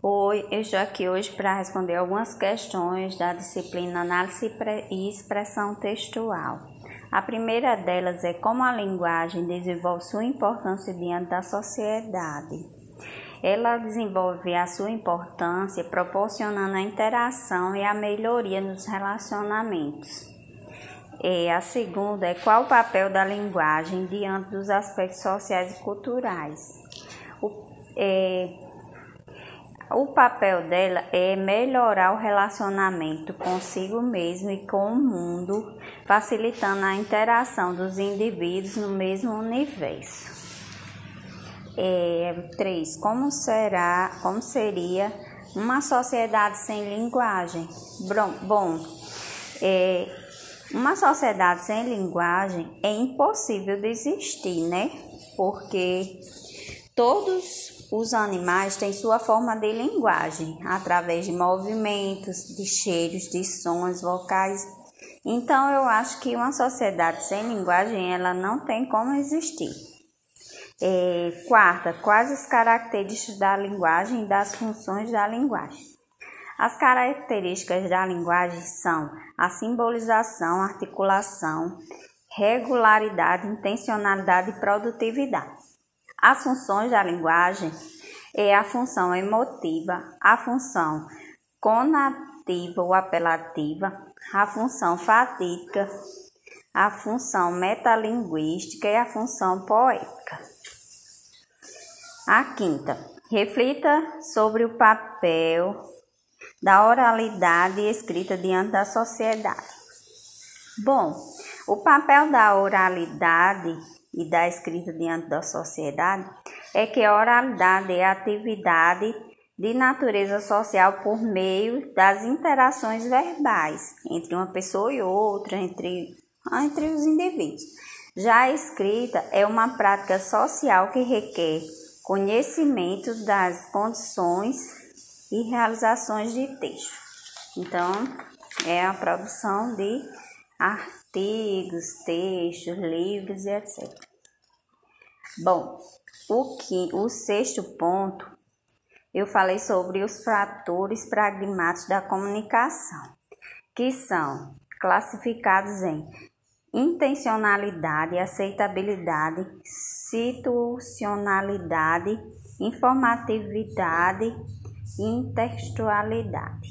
Oi, eu estou aqui hoje para responder algumas questões da disciplina Análise e Expressão Textual. A primeira delas é como a linguagem desenvolve sua importância diante da sociedade. Ela desenvolve a sua importância proporcionando a interação e a melhoria nos relacionamentos. E a segunda é qual o papel da linguagem diante dos aspectos sociais e culturais. O, é, o papel dela é melhorar o relacionamento consigo mesmo e com o mundo, facilitando a interação dos indivíduos no mesmo universo. É, 3. Como será, como seria uma sociedade sem linguagem? Bom, é, uma sociedade sem linguagem é impossível de existir, né? Porque todos os animais têm sua forma de linguagem, através de movimentos, de cheiros, de sons vocais. Então eu acho que uma sociedade sem linguagem ela não tem como existir. É, quarta, quais as características da linguagem e das funções da linguagem? As características da linguagem são a simbolização, articulação, regularidade, intencionalidade e produtividade. As funções da linguagem é a função emotiva, a função conativa ou apelativa, a função fatídica, a função metalinguística e a função poética. A quinta, reflita sobre o papel da oralidade escrita diante da sociedade. Bom, o papel da oralidade e da escrita diante da sociedade é que a oralidade é a atividade de natureza social por meio das interações verbais entre uma pessoa e outra, entre, entre os indivíduos. Já a escrita é uma prática social que requer conhecimento das condições e realizações de texto. Então, é a produção de artigos, textos, livros e etc. Bom, o, que, o sexto ponto, eu falei sobre os fatores pragmáticos da comunicação, que são classificados em intencionalidade, aceitabilidade, situacionalidade, informatividade e intertextualidade.